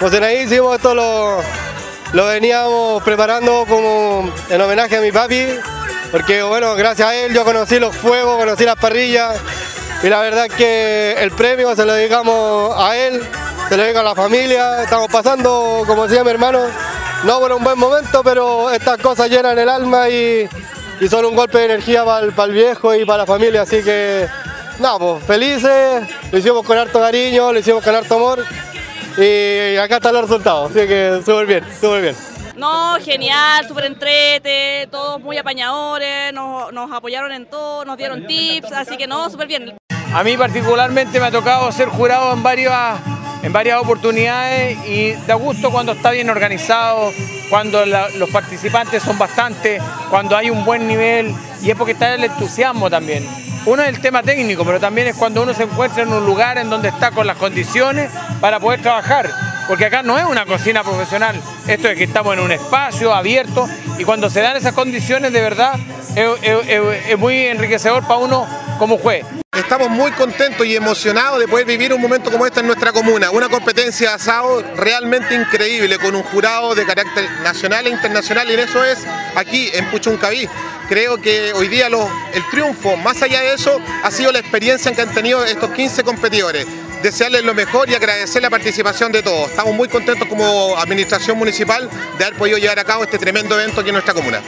emocionadísimo, esto lo, lo veníamos preparando como en homenaje a mi papi, porque bueno, gracias a él yo conocí los fuegos, conocí las parrillas y la verdad que el premio se lo dedicamos a él, se lo dedica a la familia, estamos pasando, como decía mi hermano, no por un buen momento, pero estas cosas llenan el alma y, y son un golpe de energía para el, viejo y para la familia, así que nada, pues felices, lo hicimos con harto cariño, lo hicimos con harto amor y acá están los resultados, así que súper bien, súper bien. No, genial, súper entrete, todos muy apañadores, nos, nos apoyaron en todo, nos dieron tips, así que no, súper bien. A mí particularmente me ha tocado ser jurado en varias, en varias oportunidades y da gusto cuando está bien organizado, cuando los participantes son bastantes, cuando hay un buen nivel y es porque está el entusiasmo también. Uno es el tema técnico, pero también es cuando uno se encuentra en un lugar en donde está con las condiciones para poder trabajar. Porque acá no es una cocina profesional, esto es que estamos en un espacio abierto y cuando se dan esas condiciones de verdad es, muy enriquecedor para uno como juez. Estamos muy contentos y emocionados de poder vivir un momento como este en nuestra comuna. Una competencia de asado realmente increíble, con un jurado de carácter nacional e internacional, y eso es aquí en Puchuncaví. Creo que hoy día el triunfo, más allá de eso, ha sido la experiencia que han tenido estos 15 competidores. Desearles lo mejor y agradecer la participación de todos. Estamos muy contentos como administración municipal de haber podido llevar a cabo este tremendo evento aquí en nuestra comuna.